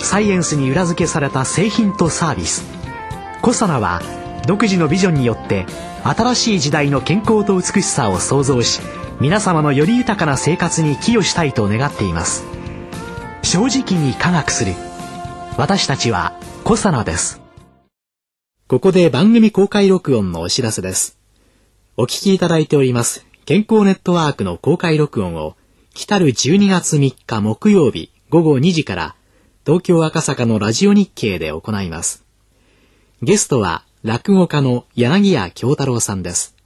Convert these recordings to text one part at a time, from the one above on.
サイエンスに裏付けされた製品とサービス。コサナは独自のビジョンによって新しい時代の健康と美しさを創造し皆様のより豊かな生活に寄与したいと願っています。正直に科学する。私たちはコサナです。ここで番組公開録音のお知らせです。お聞きいただいております健康ネットワークの公開録音を来る12月3日木曜日午後2時から東京赤坂のラジオ日経で行います。ゲストは落語家の柳家京太郎さんです。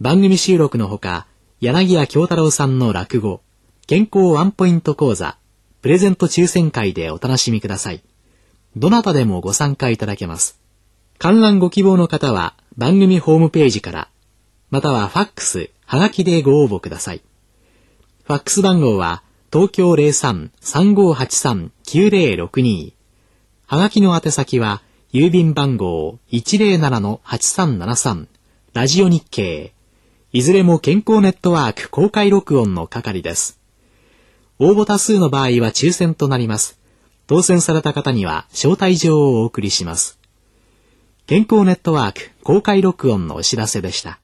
番組収録のほか柳家京太郎さんの落語健康ワンポイント講座プレゼント抽選会でお楽しみください。どなたでもご参加いただけます。観覧ご希望の方は番組ホームページからまたはファックス、はがきでご応募ください。ファックス番号は東京03-3583-9062はがきの宛先は郵便番号107-8373ラジオ日経いずれも健康ネットワーク公開録音の係です。応募多数の場合は抽選となります。当選された方には招待状をお送りします。健康ネットワーク公開録音のお知らせでした。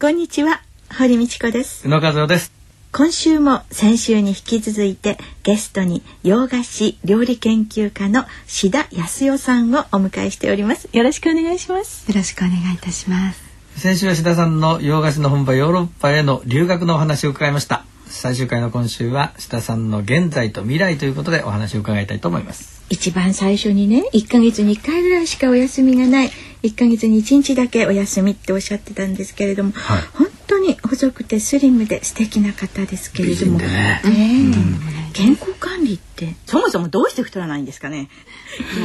こんにちは、堀道子です。宇野和夫です。今週も先週に引き続いてゲストに洋菓子料理研究家の志田康代さんをお迎えしております。よろしくお願いします。よろしくお願いいたします先週は志田さんの洋菓子の本場ヨーロッパへの留学のお話を伺いました。最終回の今週は志田さんの現在と未来ということでお話を伺いたいと思います。一番最初にね1ヶ月に1回ぐらいしかお休みがない1ヶ月に1日だけお休みっておっしゃってたんですけれども、はい、本当に細くてスリムで素敵な方ですけれども、ね。うん、健康管理って？そもそもどうして太らないんですかね？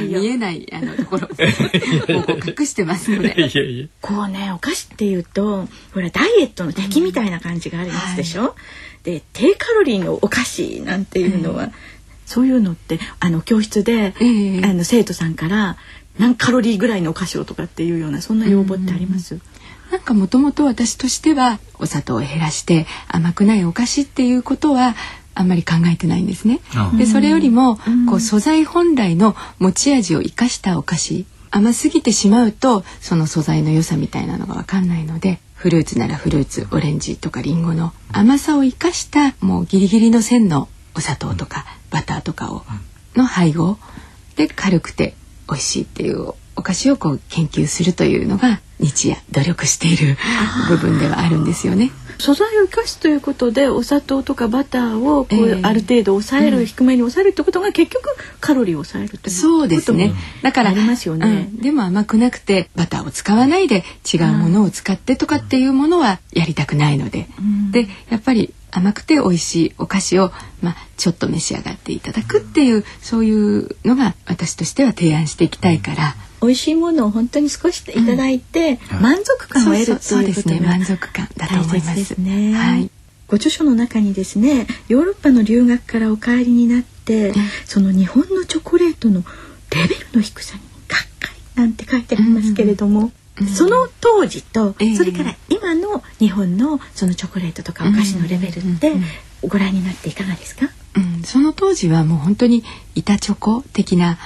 見えないあのところもう隠してますので。こうねお菓子っていうとほらダイエットの敵みたいな感じがありますでしょ、うんはい、で低カロリーのお菓子なんていうのは、うん、そういうのってあの教室で、えー、あの生徒さんから何カロリーぐらいのお菓子をとかっていうようなそんな要望ってあります、なんかもともと私としてはお砂糖を減らして甘くないお菓子っていうことはあんまり考えてないんですね。でそれよりもこう素材本来の持ち味を生かしたお菓子甘すぎてしまうとその素材の良さみたいなのが分かんないのでフルーツならフルーツオレンジとかリンゴの甘さを生かしたもうギリギリの線のお砂糖とかバターとかをの配合で軽くて美味しいっていうお菓子をこう研究するというのが日夜努力している部分ではあるんですよね。素材を生かすということでお砂糖とかバターをこう、えー、ある程度抑える、うん、低めに抑えるってことが結局カロリーを抑えるというそうですね。だからありますよね、うん、でも甘くなくてバターを使わないで違うものを使ってとかっていうものはやりたくないので、うん、でやっぱり甘くて美味しいお菓子を、まあ、ちょっと召し上がっていただくっていうそういうのが私としては提案していきたいから。美味しいものを本当に少しいただいて、うん、満足感を得るということが満足感だと思います。ね、はい。ご著書の中にですね、ヨーロッパの留学からお帰りになって、うん、その日本のチョコレートのレベルの低さにがっかりなんて書いてありますけれども。うん、その当時と、それから今の日本のそのチョコレートとかお菓子のレベルってご覧になっていかがですか、うん、その当時はもう本当に板チョコ的な、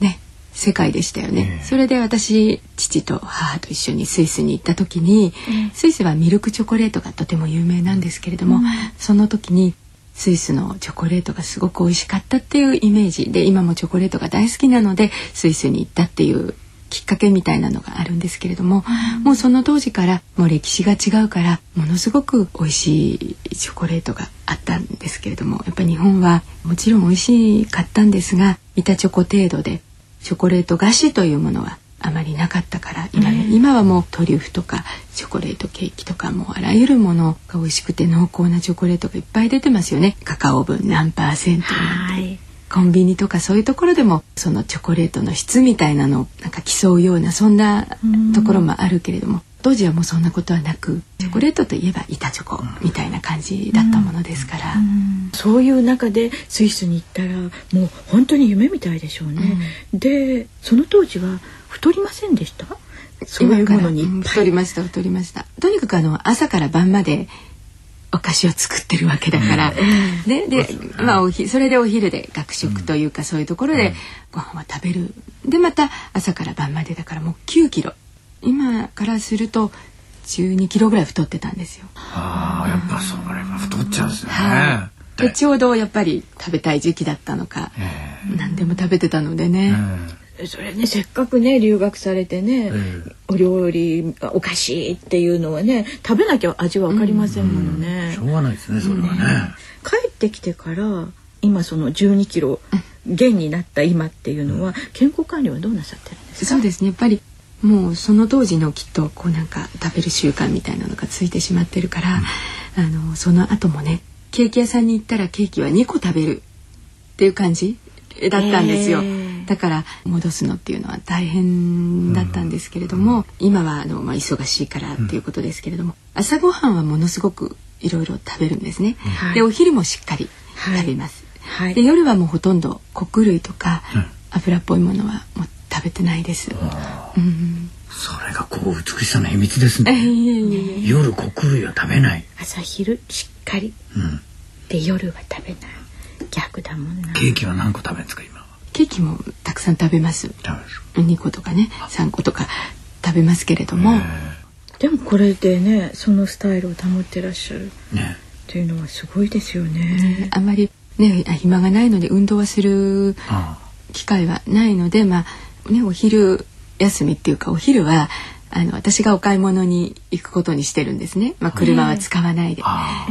ね世界でしたよね、えー、それで私父と母と一緒にスイスに行った時に、えー、スイスはミルクチョコレートがとても有名なんですけれども、うん、その時にスイスのチョコレートがすごく美味しかったっていうイメージで今もチョコレートが大好きなのでスイスに行ったっていうきっかけみたいなのがあるんですけれども、うん、もうその当時からもう歴史が違うからものすごく美味しいチョコレートがあったんですけれどもやっぱ日本はもちろん美味しかったんですが板チョコ程度でチョコレート菓子というものはあまりなかったから今,、今はもうトリュフとかチョコレートケーキとかもあらゆるものが美味しくて濃厚なチョコレートがいっぱい出てますよね。カカオ分何パーセントなんて。コンビニとかそうい。うところでもそのチョコレートの質みたいなのをなんか競うようなそんなところもあるけれども当時はもうそんなことはなくチョコレートといえば板チョコみたいな感じだったものですから、そういう中でスイスに行ったらもう本当に夢みたいでしょうね。うん、でその当時は太りませんでした？そういうものに。太りました太りました。とにかくあの朝から晩までお菓子を作ってるわけだから、うん、でで、まあおひそれでお昼で学食というか、そういうところでご飯は食べる。でまた朝から晩までだからもう9キロ今からすると12キロぐらい太ってたんですよ。ああ、やっぱそれは太っちゃうんですね。はい、でちょうどやっぱり食べたい時期だったのか、何でも食べてたのでね。それねせっかくね留学されてね、お料理お菓子っていうのはね食べなきゃ味は分かりませんものね、しょうがないですねそれはね、帰ってきてから今その12キロ減になった今っていうのは、健康管理はどうなさってるんですか？そうですね。やっぱりもうその当時のきっとこうなんか食べる習慣みたいなのがついてしまってるから、うん、あのその後もねケーキ屋さんに行ったらケーキは2個食べるっていう感じだったんですよ。だから戻すのっていうのは大変だったんですけれども、うん、今はあの、まあ、忙しいからっていうことですけれども、うん、朝ごはんはものすごくいろいろ食べるんですね。はい、でお昼もしっかり食べます。はい、で夜はもうほとんど穀類とか、油っぽいものはもう食べてないです。うん、それがこう美しさの秘密ですね。夜穀類は食べない。朝昼しっかり。うん、で夜は食べない。逆だもんな。ケーキは何個食べるんですか今は？ケーキもたくさん食べます。二個とかね、三個とか食べますけれども。でもこれでね、そのスタイルを保ってらっしゃる。ね。っていうのはすごいですよね。ねあまりね暇がないので運動はする機会はないので、まあね、お昼休みっていうかお昼はあの私がお買い物に行くことにしてるんですね、まあ、車は使わないで,、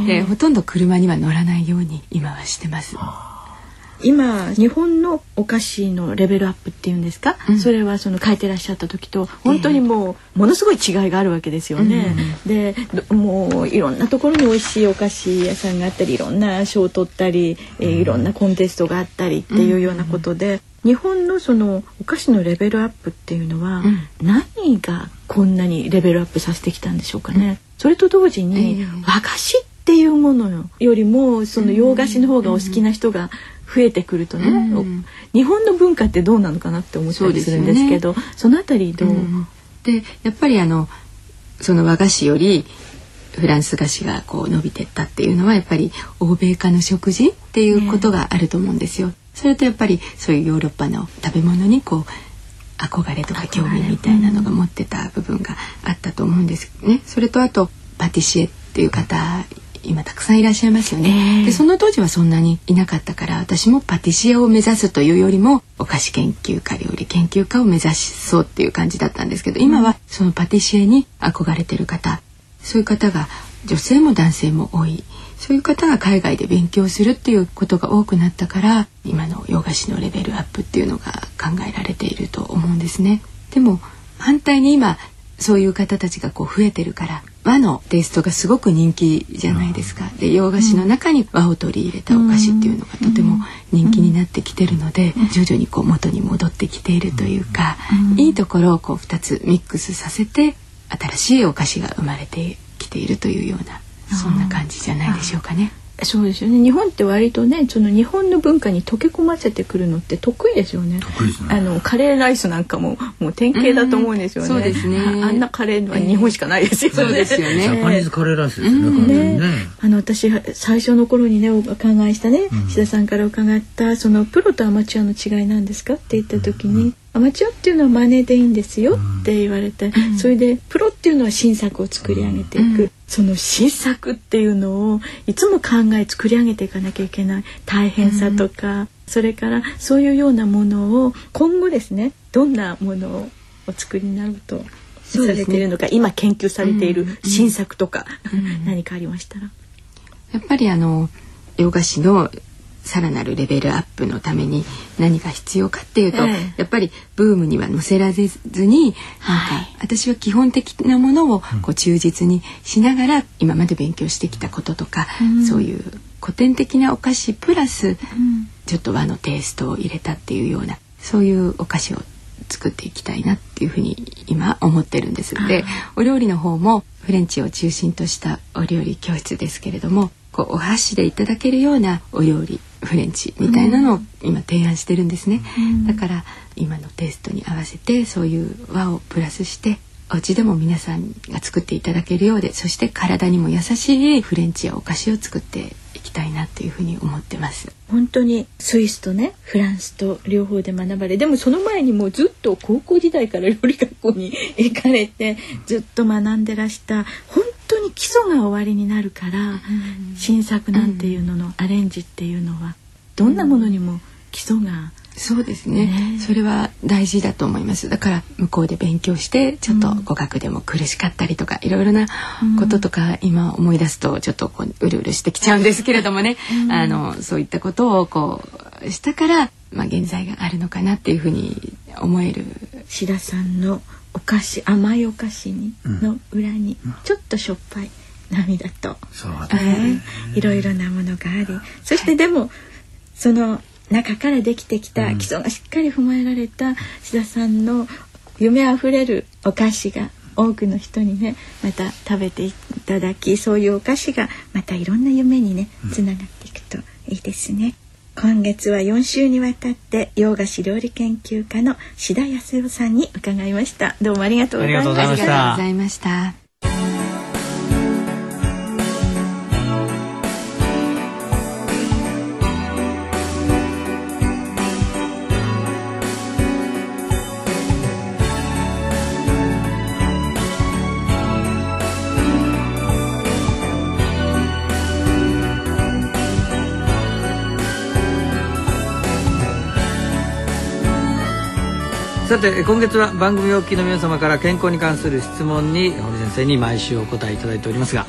でほとんど車には乗らないように今はしてます。今日本のお菓子のレベルアップっていうんですか、うん、それはその書いてらっしゃった時と本当にもうものすごい違いがあるわけですよね。でもういろんなところに美味しいお菓子屋さんがあったりいろんな賞を取ったり、えー、いろんなコンテストがあったりっていうようなことで、日本のそのお菓子のレベルアップっていうのは、何がこんなにレベルアップさせてきたんでしょうかね。それと同時に、和菓子っていうものよりもその洋菓子の方がお好きな人が増えてくるとね、日本の文化ってどうなのかなって思ったりするんですけどそ、ね,、のあたりどう、でやっぱりあのその和菓子よりフランス菓子がこう伸びてったっていうのはやっぱり欧米化の食事っていうことがあると思うんですよ。それとやっぱりそういうヨーロッパの食べ物にこう憧れとか興味みたいなのが持ってた部分があったと思うんですね。それとあとパティシエっていう方今たくさんいらっしゃいますよね。でその当時はそんなにいなかったから私もパティシエを目指すというよりもお菓子研究家料理研究家を目指そうっていう感じだったんですけど今はそのパティシエに憧れてる方そういう方が女性も男性も多い。そういう方が海外で勉強するっていうことが多くなったから今の洋菓子のレベルアップっていうのが考えられていると思うんですね。でも反対に今そういう方たちがこう増えてるから和のテイストがすごく人気じゃないですか。で洋菓子の中に和を取り入れたお菓子っていうのがとても人気になってきてるので徐々にこう元に戻ってきているというかいいところをこう2つミックスさせて新しいお菓子が生まれてきているというようなそんな感じじゃないでしょうかね。そうですよね。日本って割とね、その日本の文化に溶け込ませてくるのって得意ですよね。得意ですね。あのカレーライスなんかももう典型だと思うんですよね。そうですね。あんなカレーは日本しかないですよね。そうですよね。ジャパニーズカレーライスですね。ねあの私最初の頃にねお伺いしたね、志田さんから伺ったそのプロとアマチュアの違いなんですかって言った時に。アマチュアっていうのは真似でいいんですよって言われて、うん、それでプロっていうのは新作を作り上げていく、うん、その新作っていうのをいつも考え作り上げていかなきゃいけない大変さとか、うん、それからそういうようなものを今後ですねどんなものをお作りになるとされているのか、ね、今研究されている新作とか、何かありましたら。やっぱりあの洋菓子のさらなるレベルアップのために何が必要かっていうと、ええ、やっぱりブームには乗せられずになんか、はい、私は基本的なものをこう忠実にしながら今まで勉強してきたこととか、うん、そういう古典的なお菓子プラス、うん、ちょっと和のテイストを入れたっていうようなそういうお菓子を作っていきたいなっていうふうに今思ってるんです。でお料理の方もフレンチを中心としたお料理教室ですけれどもこうお箸でいただけるようなお料理フレンチみたいなのを今提案してるんですね、うん、だから今のテイストに合わせてそういう和をプラスしてお家でも皆さんが作っていただけるようでそして体にも優しいフレンチやお菓子を作っていきたいなというふうに思ってます。本当にスイスとねフランスと両方で学ばれでもその前にもずっと高校時代から料理学校に行かれてずっと学んでらした本基礎が終わりになるから、新作なんていうののアレンジっていうのはどんなものにも基礎がそうですね、ね、それは大事だと思います。だから向こうで勉強してちょっと語学でも苦しかったりとか、うん、いろいろなこととか、今思い出すとちょっとこううるうるしてきちゃうんですけれどもね、うん、あのそういったことをこうしたから、まあ、現在があるのかなっていうふうに思える。志田さんのお菓子甘いお菓子に、の裏にちょっとしょっぱい涙と、ね、いろいろなものがあり。そしてでも、その中からできてきた基礎がしっかり踏まえられた志田さんの夢あふれるお菓子が多くの人にねまた食べていただきそういうお菓子がまたいろんな夢にねつながっていくといいですね。今月は4週にわたって洋菓子料理研究家の志田康代さんに伺いました。どうもありがとうございました。ありがとうございました。さて今月は番組お聞きの皆様から健康に関する質問に堀先生に毎週お答えいただいておりますが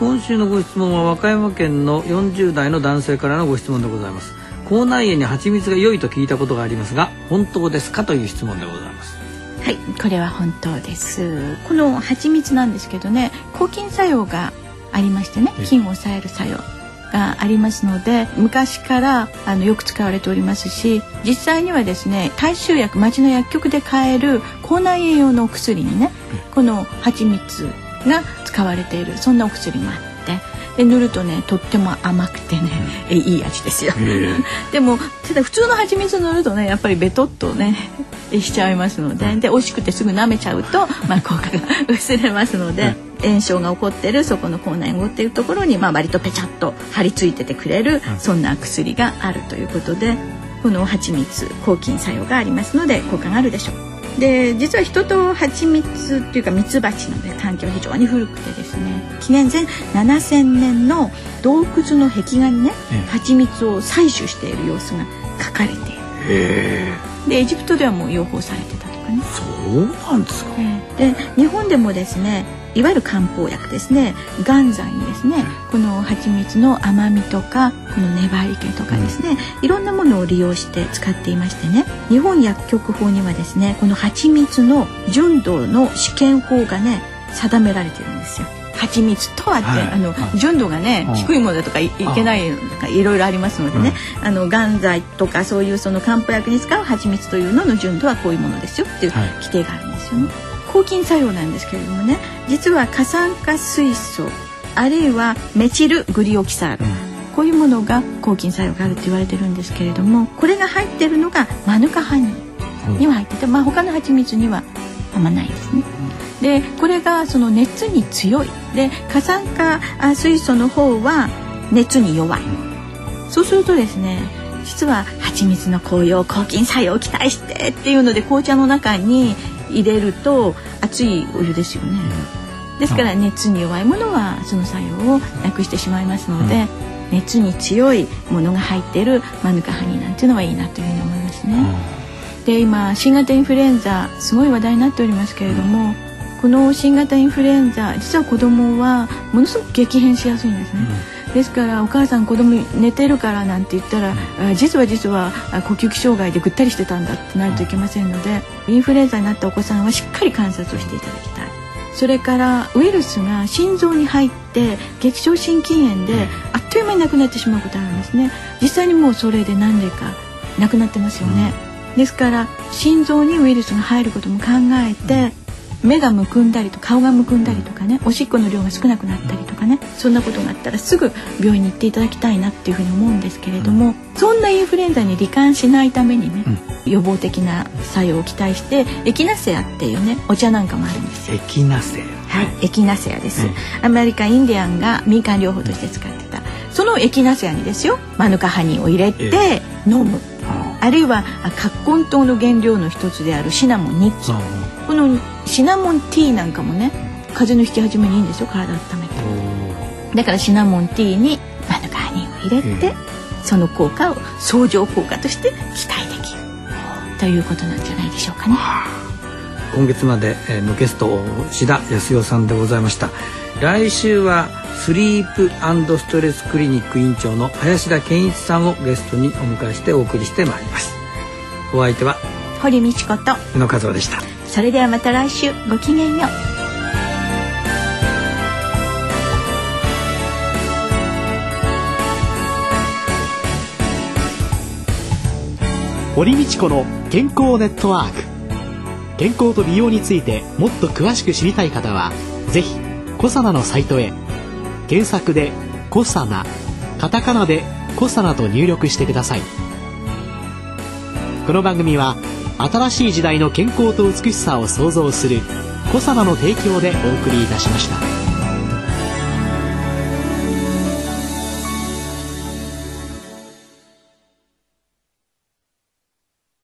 今週のご質問は和歌山県の40代の男性からのご質問でございます。口内炎に蜂蜜が良いと聞いたことがありますが本当ですかという質問でございます。はいこれは本当です。この蜂蜜なんですけどね抗菌作用がありましてね菌を抑える作用がありますので昔からあのよく使われておりますし実際にはですね大衆薬町の薬局で買える口内炎用のお薬にねこの蜂蜜が使われているそんなお薬もあってで塗るとねとっても甘くてね、えいい味ですよ。でもただ普通の蜂蜜塗るとねやっぱりベトっとねしちゃいますのでで美味しくてすぐ舐めちゃうと、まあ、効果が薄れますので。炎症が起こってるそこの口内炎っていうところに、まあ、割とペチャッと張り付いててくれる、そんな薬があるということでこの蜂蜜抗菌作用がありますので効果があるでしょう。で実は人と蜂蜜っていうか蜜蜂の、ね、関係は非常に古くてですね紀元前7,000年の洞窟の壁画にね蜂蜜を採取している様子が書かれている。でエジプトではもう養蜂されてたとかね。そうなんですか。で日本でもですねいわゆる漢方薬ですね。元剤にですねこの蜂蜜の甘みとかこの粘り気とかですねいろんなものを利用して使っていましてね。日本薬局法にはですねこの蜂蜜の純度の試験法がね定められてるんですよ。蜂蜜とはって、はい、あの、はい、純度がね、低いものだとかいけないとかいろいろありますのでね、あの元剤とかそういうその漢方薬に使う蜂蜜というのの純度はこういうものですよっていう規定があるんですよね。抗菌作用なんですけれどもね実は過酸化水素あるいはメチルグリオキサール、うん、こういうものが抗菌作用があるって言われてるんですけれどもこれが入ってるのがマヌカハニーには入ってて、まあ、他の蜂蜜にはあんまないですね。でこれがその熱に強い。で過酸化水素の方は熱に弱い。そうするとですね実は蜂蜜の紅葉抗菌作用を期待してっていうので紅茶の中に入れると熱いお湯ですよね。ですから熱に弱いものはその作用をなくしてしまいますので、熱に強いものが入っているマヌカハニーなんていうのはいいなというふうに思いますね。で今新型インフルエンザすごい話題になっておりますけれども、この新型インフルエンザ実は子どもはものすごく激変しやすいんですね。ですからお母さん子供寝てるからなんて言ったら、うん、実は実は呼吸器障害でぐったりしてたんだってなるといけませんのでインフルエンザになったお子さんはしっかり観察をしていただきたい。それからウイルスが心臓に入って激症心筋炎であっという間に亡くなってしまうことあるんですね。実際にもうそれで何例か亡くなってますよね、うん、ですから心臓にウイルスが入ることも考えて目がむくんだりと顔がむくんだりとかねおしっこの量が少なくなったりとかねそんなことがあったらすぐ病院に行っていただきたいなっていうふうに思うんですけれども、そんなインフルエンザに罹患しないためにね、予防的な作用を期待してエキナセアっていうねお茶なんかもあるんですよ。エキナセア。はいエキナセアです、アメリカインディアンが民間療法として使ってた。そのエキナセアにですよマヌカハニーを入れて飲む、あるいは葛根糖の原料の一つであるシナモンニッチこのシナモンティーなんかもね風邪の引き始めにいいんですよ体温めて。だからシナモンティーにマヌカハニーを入れて、その効果を相乗効果として期待できる。ということなんじゃないでしょうかね。今月までのゲスト志田康代さんでございました。来週はスリープストレスクリニック院長の林田健一さんをゲストにお迎えしてお送りしてまいります。お相手は堀道子と宇野和夫でしたそれではまた来週。ごきげんよう。堀道子の健康ネットワーク。健康と美容についてもっと詳しく知りたい方は是非コサナのサイトへ。検索で「コサナ」カタカナで「コサナ」と入力してください。この番組は「新しい時代の健康と美しさを創造する「小様の提供」でお送りいたしました。